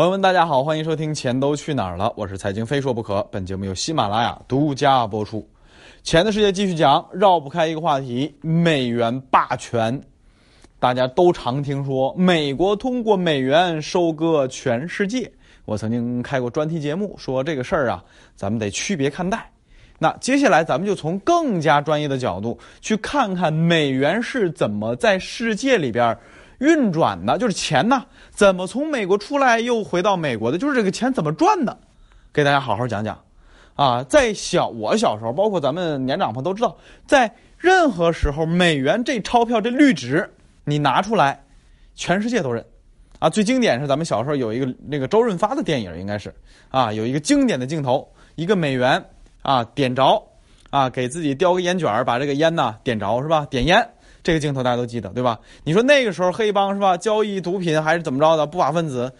朋友们，大家好，欢迎收听《钱都去哪儿了》，我是财经非说不可。本节目由喜马拉雅独家播出。钱的世界继续讲，绕不开一个话题：美元霸权。大家都常听说美国通过美元收割全世界。我曾经开过专题节目，说这个事儿啊，咱们得区别看待。那接下来咱们就从更加专业的角度去看看美元是怎么在世界里边运转的，就是钱呢怎么从美国出来又回到美国的，就是这个钱怎么赚的，给大家好好讲讲。啊，在小我小时候，包括咱们年长朋友都知道，在任何时候，美元这钞票这绿纸你拿出来，全世界都认。啊，最经典是咱们小时候有一个那个周润发的电影，应该是啊，有一个经典的镜头，一个美元。啊，点着，啊，给自己叼个烟卷儿，把这个烟呢点着，是吧？点烟，这个镜头大家都记得，对吧？你说那个时候黑帮是吧？交易毒品还是怎么着的？不法分子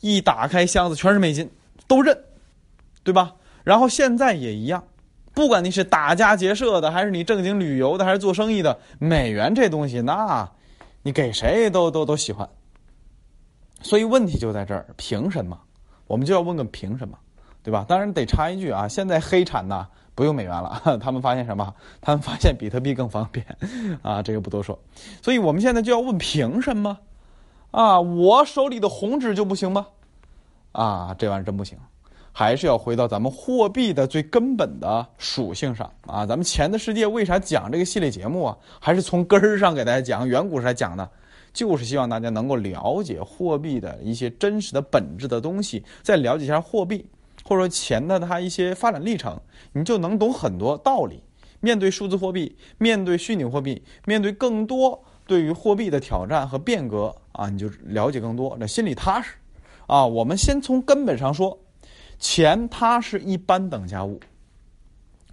一打开箱子全是美金，都认，对吧？然后现在也一样，不管你是打家劫舍的，还是你正经旅游的，还是做生意的，美元这东西，那你给谁都都都喜欢。所以问题就在这儿，凭什么？我们就要问个凭什么？对吧？当然得插一句啊，现在黑产呢不用美元了，他们发现什么？他们发现比特币更方便，啊，这个不多说。所以我们现在就要问：凭什么？啊，我手里的红纸就不行吗？啊，这玩意儿真不行，还是要回到咱们货币的最根本的属性上啊。咱们钱的世界为啥讲这个系列节目啊？还是从根儿上给大家讲，远古时代讲的，就是希望大家能够了解货币的一些真实的本质的东西，再了解一下货币。或者说钱的它一些发展历程，你就能懂很多道理。面对数字货币，面对虚拟货币，面对更多对于货币的挑战和变革啊，你就了解更多，那心里踏实。啊，我们先从根本上说，钱它是一般等价物，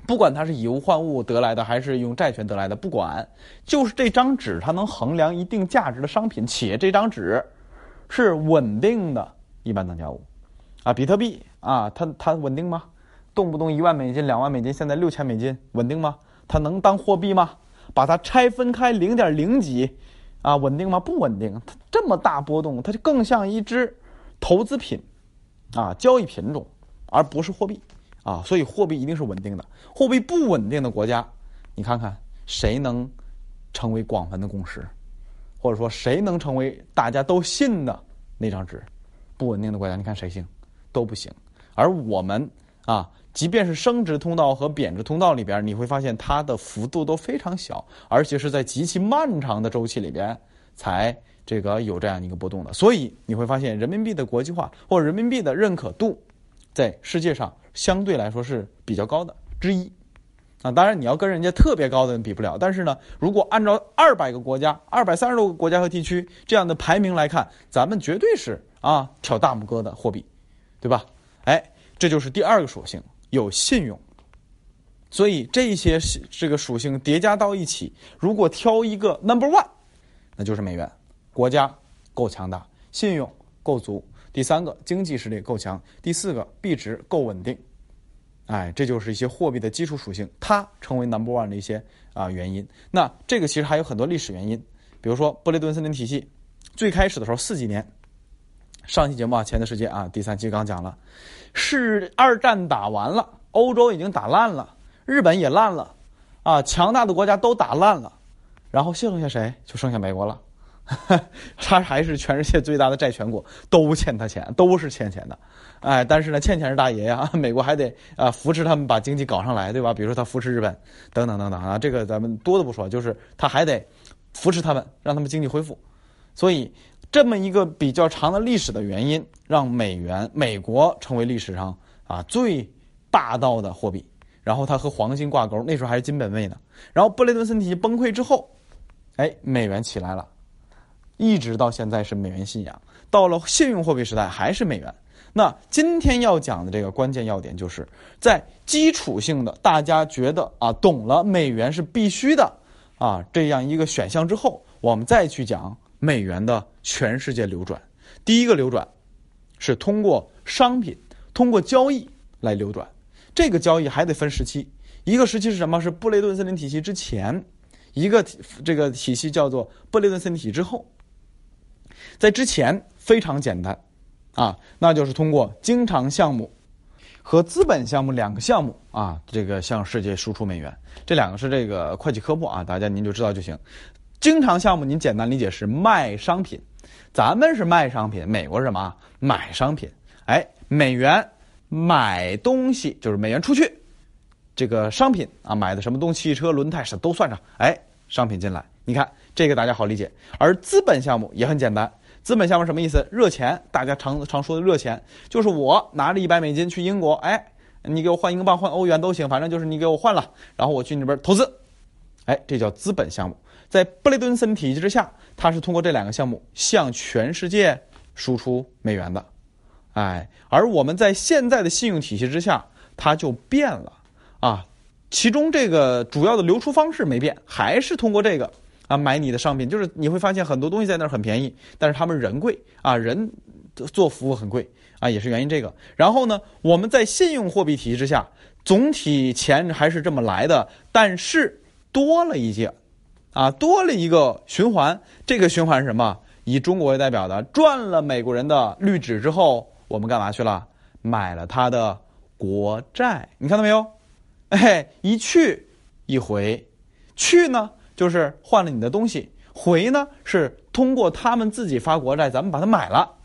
不管它是以物换物得来的，还是用债权得来的，不管，就是这张纸它能衡量一定价值的商品，且这张纸是稳定的一般等价物。啊，比特币啊，它它稳定吗？动不动一万美金、两万美金，现在六千美金，稳定吗？它能当货币吗？把它拆分开零点零几，啊，稳定吗？不稳定。它这么大波动，它就更像一只投资品，啊，交易品种，而不是货币，啊，所以货币一定是稳定的。货币不稳定的国家，你看看谁能成为广泛的共识，或者说谁能成为大家都信的那张纸？不稳定的国家，你看谁行？都不行，而我们啊，即便是升值通道和贬值通道里边，你会发现它的幅度都非常小，而且是在极其漫长的周期里边才这个有这样一个波动的。所以你会发现，人民币的国际化或人民币的认可度，在世界上相对来说是比较高的之一。啊，当然你要跟人家特别高的人比不了，但是呢，如果按照二百个国家、二百三十多个国家和地区这样的排名来看，咱们绝对是啊挑大拇哥的货币。对吧？哎，这就是第二个属性，有信用。所以这些这个属性叠加到一起，如果挑一个 number one，那就是美元。国家够强大，信用够足。第三个，经济实力够强。第四个，币值够稳定。哎，这就是一些货币的基础属性，它成为 number one 的一些啊原因。那这个其实还有很多历史原因，比如说布雷顿森林体系，最开始的时候四几年。上期节目啊，钱的世界啊，第三期刚讲了，是二战打完了，欧洲已经打烂了，日本也烂了，啊，强大的国家都打烂了，然后剩下谁？就剩下美国了，他还是全世界最大的债权国，都欠他钱，都是欠钱的，哎，但是呢，欠钱是大爷呀，美国还得啊扶持他们把经济搞上来，对吧？比如说他扶持日本，等等等等啊，这个咱们多的不说，就是他还得扶持他们，让他们经济恢复，所以。这么一个比较长的历史的原因，让美元、美国成为历史上啊最霸道的货币。然后它和黄金挂钩，那时候还是金本位呢。然后布雷顿森体系崩溃之后，哎，美元起来了，一直到现在是美元信仰。到了信用货币时代，还是美元。那今天要讲的这个关键要点，就是在基础性的大家觉得啊懂了美元是必须的啊这样一个选项之后，我们再去讲。美元的全世界流转，第一个流转是通过商品、通过交易来流转。这个交易还得分时期，一个时期是什么？是布雷顿森林体系之前，一个这个体系叫做布雷顿森林体系之后。在之前非常简单，啊，那就是通过经常项目和资本项目两个项目啊，这个向世界输出美元。这两个是这个会计科目啊，大家您就知道就行。经常项目您简单理解是卖商品，咱们是卖商品，美国是什么？买商品。哎，美元买东西就是美元出去，这个商品啊买的什么东，汽车、轮胎是都算上。哎，商品进来，你看这个大家好理解。而资本项目也很简单，资本项目什么意思？热钱，大家常常说的热钱，就是我拿着一百美金去英国，哎，你给我换英镑、换欧元都行，反正就是你给我换了，然后我去那边投资。哎，这叫资本项目，在布雷顿森体系之下，它是通过这两个项目向全世界输出美元的。哎，而我们在现在的信用体系之下，它就变了啊。其中这个主要的流出方式没变，还是通过这个啊买你的商品。就是你会发现很多东西在那儿很便宜，但是他们人贵啊，人做服务很贵啊，也是原因这个。然后呢，我们在信用货币体系之下，总体钱还是这么来的，但是。多了一件，啊，多了一个循环。这个循环是什么？以中国为代表的，赚了美国人的绿纸之后，我们干嘛去了？买了他的国债。你看到没有？哎，一去一回，去呢就是换了你的东西，回呢是通过他们自己发国债，咱们把它买了。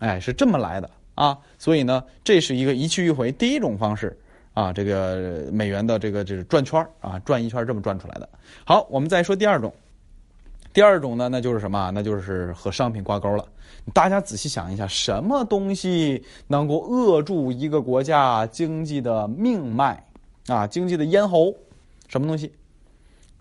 哎，是这么来的啊。所以呢，这是一个一去一回第一种方式。啊，这个美元的这个就是转圈啊，转一圈这么转出来的。好，我们再说第二种，第二种呢，那就是什么？那就是和商品挂钩了。大家仔细想一下，什么东西能够扼住一个国家经济的命脉啊？经济的咽喉？什么东西？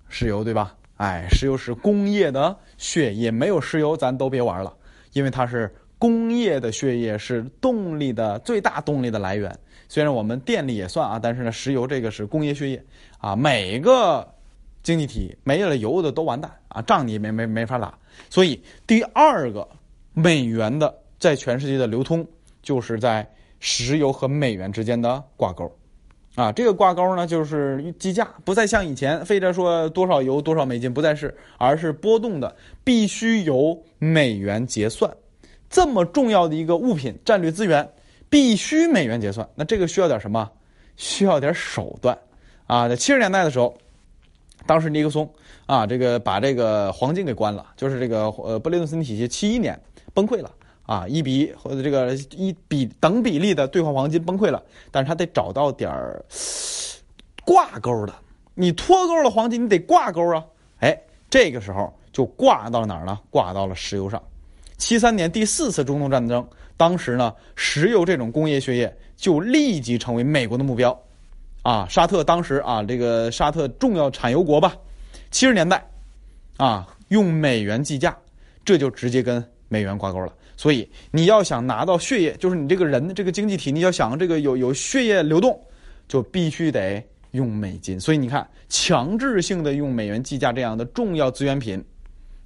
石油对吧？哎，石油是工业的血液，没有石油咱都别玩了，因为它是工业的血液，是动力的最大动力的来源。虽然我们电力也算啊，但是呢，石油这个是工业血液啊，每个经济体没了油的都完蛋啊，仗你没没没法打。所以第二个美元的在全世界的流通，就是在石油和美元之间的挂钩啊。这个挂钩呢，就是计价不再像以前非得说多少油多少美金，不再是，而是波动的，必须由美元结算。这么重要的一个物品，战略资源。必须美元结算，那这个需要点什么？需要点手段啊！在七十年代的时候，当时尼克松啊，这个把这个黄金给关了，就是这个呃布雷顿森林体系七一年崩溃了啊，一比或者这个一比等比例的兑换黄金崩溃了，但是他得找到点儿挂钩的，你脱钩了黄金，你得挂钩啊！哎，这个时候就挂到哪儿呢？挂到了石油上。七三年第四次中东战争。当时呢，石油这种工业血液就立即成为美国的目标，啊，沙特当时啊，这个沙特重要产油国吧，七十年代，啊，用美元计价，这就直接跟美元挂钩了。所以你要想拿到血液，就是你这个人这个经济体，你要想这个有有血液流动，就必须得用美金。所以你看，强制性的用美元计价这样的重要资源品，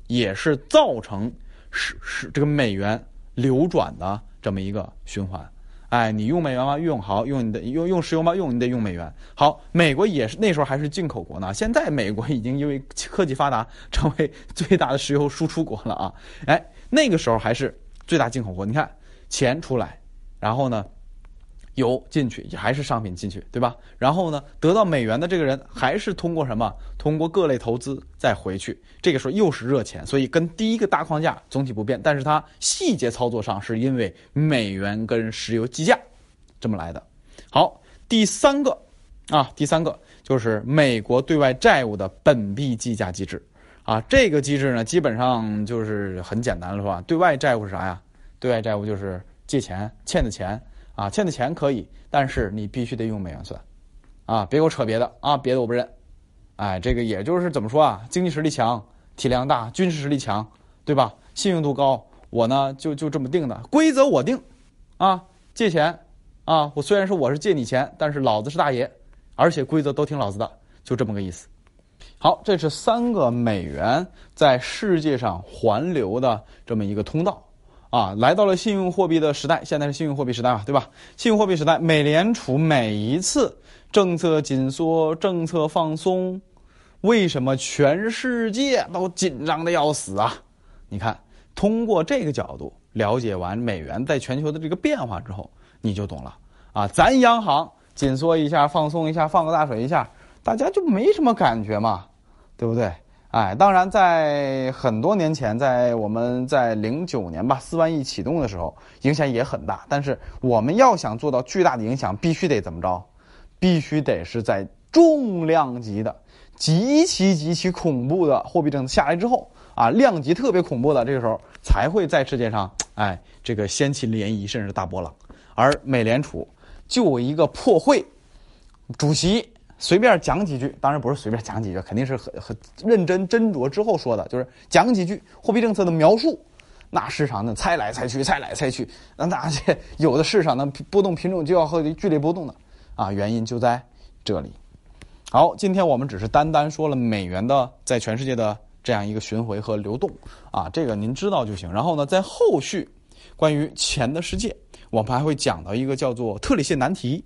也是造成是是这个美元。流转的这么一个循环，哎，你用美元吗？用好，用你的用用石油吗？用你得用美元。好，美国也是那时候还是进口国呢，现在美国已经因为科技发达，成为最大的石油输出国了啊！哎，那个时候还是最大进口国。你看钱出来，然后呢？油进去也还是商品进去，对吧？然后呢，得到美元的这个人还是通过什么？通过各类投资再回去。这个时候又是热钱，所以跟第一个大框架总体不变，但是它细节操作上是因为美元跟石油计价这么来的。好，第三个啊，第三个就是美国对外债务的本币计价机制啊。这个机制呢，基本上就是很简单了，是吧？对外债务是啥呀？对外债务就是借钱欠的钱。啊，欠的钱可以，但是你必须得用美元算，啊，别给我扯别的啊，别的我不认。哎，这个也就是怎么说啊，经济实力强，体量大，军事实力强，对吧？信用度高，我呢就就这么定的，规则我定，啊，借钱，啊，我虽然说我是借你钱，但是老子是大爷，而且规则都听老子的，就这么个意思。好，这是三个美元在世界上环流的这么一个通道。啊，来到了信用货币的时代，现在是信用货币时代嘛，对吧？信用货币时代，美联储每一次政策紧缩、政策放松，为什么全世界都紧张的要死啊？你看，通过这个角度，了解完美元在全球的这个变化之后，你就懂了啊。咱央行紧缩一下，放松一下，放个大水一下，大家就没什么感觉嘛，对不对？哎，当然，在很多年前，在我们在零九年吧，四万亿启动的时候，影响也很大。但是我们要想做到巨大的影响，必须得怎么着？必须得是在重量级的、极其极其恐怖的货币政策下来之后啊，量级特别恐怖的这个时候，才会在世界上哎这个掀起涟漪，甚至大波浪。而美联储就一个破会主席。随便讲几句，当然不是随便讲几句，肯定是很很认真斟酌之后说的，就是讲几句货币政策的描述。那市场呢猜来猜去，猜来猜去，那那些有的市场呢波动品种就要和剧烈波动的啊，原因就在这里。好，今天我们只是单单说了美元的在全世界的这样一个巡回和流动啊，这个您知道就行。然后呢，在后续关于钱的世界，我们还会讲到一个叫做特里谢难题。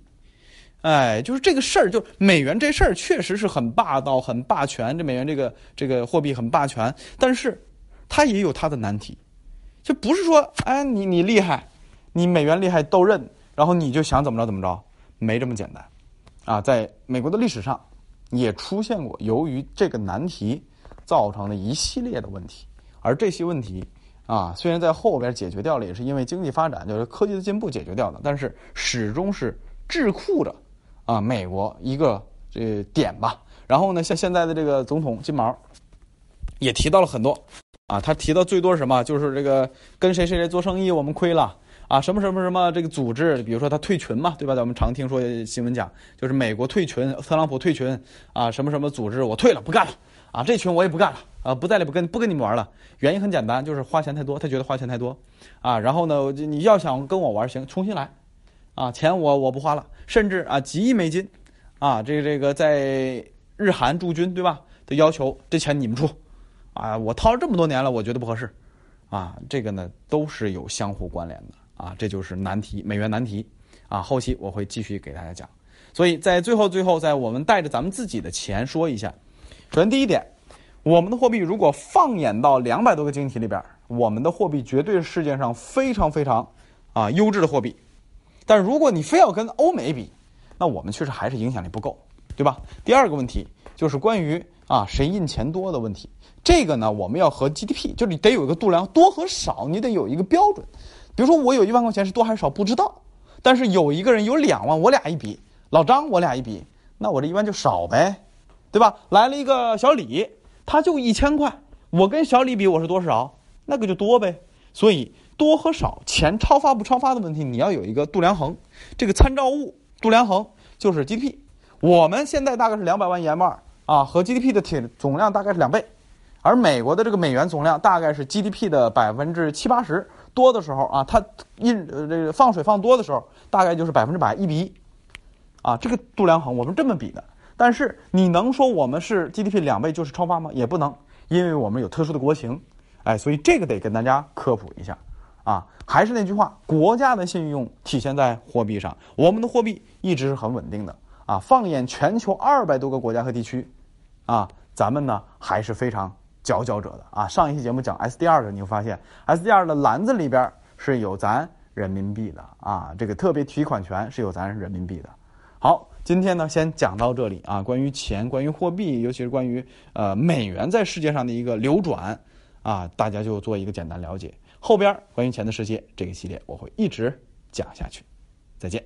哎，就是这个事儿，就美元这事儿，确实是很霸道、很霸权。这美元这个这个货币很霸权，但是它也有它的难题，就不是说，哎，你你厉害，你美元厉害都认，然后你就想怎么着怎么着，没这么简单。啊，在美国的历史上，也出现过由于这个难题造成的一系列的问题，而这些问题啊，虽然在后边解决掉了，也是因为经济发展，就是科技的进步解决掉的，但是始终是智库的。啊，美国一个这点吧，然后呢，像现在的这个总统金毛，也提到了很多，啊，他提到最多是什么？就是这个跟谁谁谁做生意，我们亏了啊，什么什么什么这个组织，比如说他退群嘛，对吧？咱们常听说新闻讲，就是美国退群，特朗普退群啊，什么什么组织我退了，不干了啊，这群我也不干了啊，不在了，不跟不跟你们玩了。原因很简单，就是花钱太多，他觉得花钱太多啊。然后呢，你要想跟我玩行，重新来。啊，钱我我不花了，甚至啊几亿美金，啊这个这个在日韩驻军对吧？的要求这钱你们出，啊我掏了这么多年了，我觉得不合适，啊这个呢都是有相互关联的啊，这就是难题，美元难题啊，后期我会继续给大家讲。所以在最后最后，在我们带着咱们自己的钱说一下，首先第一点，我们的货币如果放眼到两百多个经济体里边，我们的货币绝对是世界上非常非常啊优质的货币。但如果你非要跟欧美比，那我们确实还是影响力不够，对吧？第二个问题就是关于啊谁印钱多的问题。这个呢，我们要和 GDP，就是你得有一个度量，多和少，你得有一个标准。比如说我有一万块钱是多还是少不知道，但是有一个人有两万，我俩一比，老张我俩一比，那我这一万就少呗，对吧？来了一个小李，他就一千块，我跟小李比我是多少，那个就多呗。所以。多和少，钱超发不超发的问题，你要有一个度量衡。这个参照物度量衡就是 GDP。我们现在大概是两百万盐二啊，和 GDP 的铁总量大概是两倍。而美国的这个美元总量大概是 GDP 的百分之七八十多的时候啊，它印呃这个放水放多的时候，大概就是百分之百一比一啊。这个度量衡我们这么比的。但是你能说我们是 GDP 两倍就是超发吗？也不能，因为我们有特殊的国情。哎，所以这个得跟大家科普一下。啊，还是那句话，国家的信用体现在货币上。我们的货币一直是很稳定的啊。放眼全球二百多个国家和地区，啊，咱们呢还是非常佼佼者的啊。上一期节目讲 SDR 的，你会发现 SDR 的篮子里边是有咱人民币的啊，这个特别提款权是有咱人民币的。好，今天呢先讲到这里啊。关于钱，关于货币，尤其是关于呃美元在世界上的一个流转啊，大家就做一个简单了解。后边关于钱的世界这个系列，我会一直讲下去。再见。